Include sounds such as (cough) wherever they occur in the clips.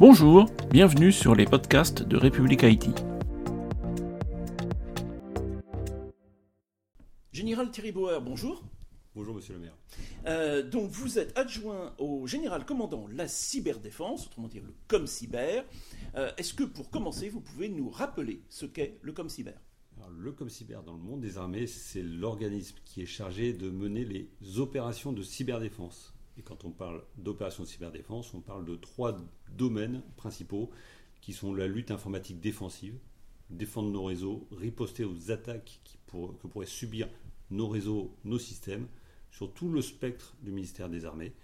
Bonjour, bienvenue sur les podcasts de République Haïti. Général Thierry Bauer, bonjour. Bonjour Monsieur le maire. Euh, donc vous êtes adjoint au général commandant la cyberdéfense, autrement dit le ComCyber. Euh, Est-ce que pour commencer, vous pouvez nous rappeler ce qu'est le ComCyber Alors, Le ComCyber dans le monde des armées, c'est l'organisme qui est chargé de mener les opérations de cyberdéfense. Et quand on parle d'opérations de cyberdéfense, on parle de trois domaines principaux qui sont la lutte informatique défensive, défendre nos réseaux, riposter aux attaques que pourraient subir nos réseaux, nos systèmes, sur tout le spectre du ministère des Armées.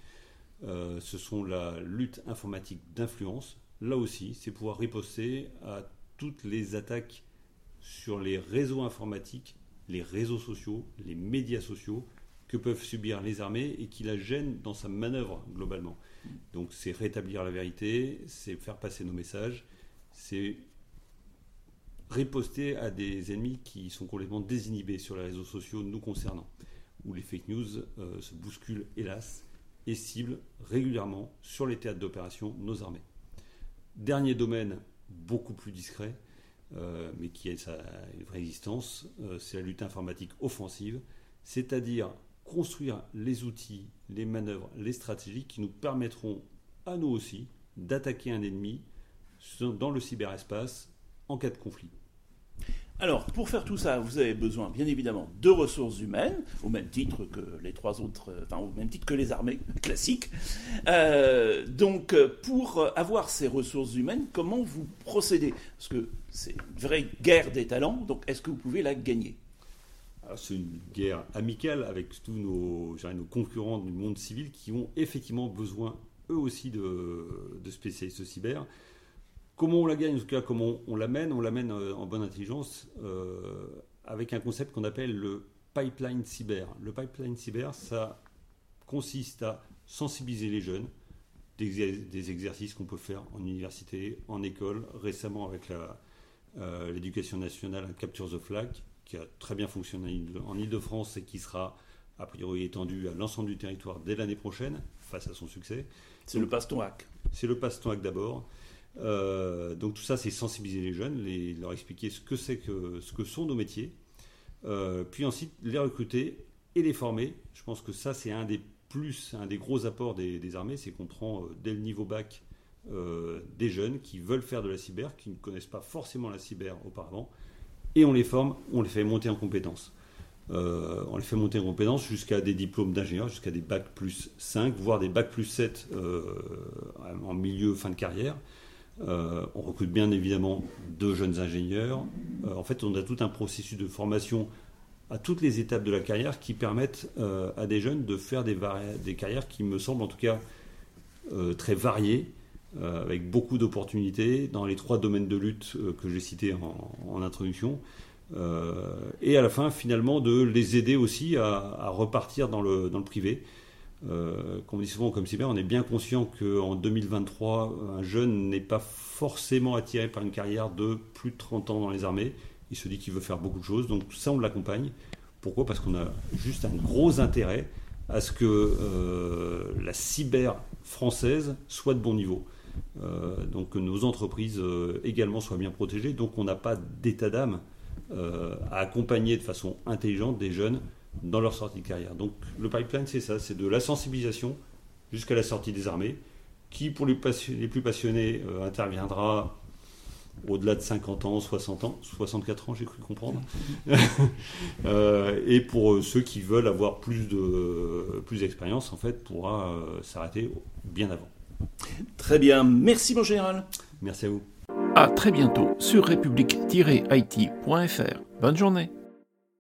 Euh, ce sont la lutte informatique d'influence. Là aussi, c'est pouvoir riposter à toutes les attaques sur les réseaux informatiques, les réseaux sociaux, les médias sociaux que peuvent subir les armées et qui la gênent dans sa manœuvre globalement. Donc c'est rétablir la vérité, c'est faire passer nos messages, c'est riposter à des ennemis qui sont complètement désinhibés sur les réseaux sociaux nous concernant, où les fake news euh, se bousculent hélas et ciblent régulièrement sur les théâtres d'opération nos armées. Dernier domaine beaucoup plus discret, euh, mais qui a une vraie existence, euh, c'est la lutte informatique offensive, c'est-à-dire construire les outils, les manœuvres, les stratégies qui nous permettront à nous aussi d'attaquer un ennemi dans le cyberespace en cas de conflit. Alors, pour faire tout ça, vous avez besoin, bien évidemment, de ressources humaines, au même titre que les trois autres, euh, au même titre que les armées (laughs) classiques. Euh, donc, euh, pour avoir ces ressources humaines, comment vous procédez? Parce que c'est une vraie guerre des talents, donc est-ce que vous pouvez la gagner? C'est une guerre amicale avec tous nos, nos concurrents du monde civil qui ont effectivement besoin, eux aussi, de, de spécialistes cyber. Comment on la gagne, en tout cas, comment on l'amène On l'amène euh, en bonne intelligence euh, avec un concept qu'on appelle le pipeline cyber. Le pipeline cyber, ça consiste à sensibiliser les jeunes, des, exercices qu'on peut faire en université, en école, récemment avec euh, l'éducation nationale, Capture the Flag, qui a très bien fonctionné en Ile-de-France et qui sera a priori étendu à l'ensemble du territoire dès l'année prochaine, face à son succès. C'est le passe-ton hack. C'est le passe-temps d'abord. Euh, donc tout ça, c'est sensibiliser les jeunes, les- leur expliquer ce que c'est que ce que sont nos métiers, Euh, puis ensuite les recruter et les former. Je pense que ça, c'est un des plus, un des gros apports des, des armées, c'est qu'on prend euh, dès le niveau bac des jeunes qui veulent faire de la cyber, qui ne connaissent pas forcément la cyber auparavant, et on les forme, on les fait monter en compétences. Euh, on les fait monter en compétences jusqu'à des diplômes d'ingénieur, jusqu'à des bac plus 5, voire des bac plus 7 euh, en milieu, fin de carrière. Euh, on recrute bien évidemment de jeunes ingénieurs. En fait, on a tout un processus de formation à toutes les étapes de la carrière qui permettent à des jeunes de faire des, carrières qui me semblent en tout cas très variées, avec beaucoup d'opportunités dans les trois domaines de lutte euh, que j'ai cités en, introduction. Euh, et à la fin, finalement, de les aider aussi à, repartir dans le, dans le privé. Euh, comme on dit souvent comme cyber, on est bien conscient qu'en 2023, un jeune n'est pas forcément attiré par une carrière de plus de 30 ans dans les armées. Il se dit qu'il veut faire beaucoup de choses, donc ça on l'accompagne. Pourquoi? Parce qu'on a juste un gros intérêt à ce que euh, la cyber française soit de bon niveau. Euh, donc que nos entreprises euh, également soient bien protégées. Donc on n'a pas d'état d'âme à accompagner de façon intelligente des jeunes dans leur sortie de carrière. Donc le pipeline, c'est ça, c'est de la sensibilisation jusqu'à la sortie des armées, qui pour les, plus passionnés interviendra au-delà de 50 ans, 60 ans, 64 ans, j'ai cru comprendre. (laughs) Euh, et pour euh, ceux qui veulent avoir plus de plus d'expérience, en fait, pourra euh, s'arrêter bien avant. Très bien, merci mon général. Merci à vous. À très bientôt sur république-it.fr. Bonne journée.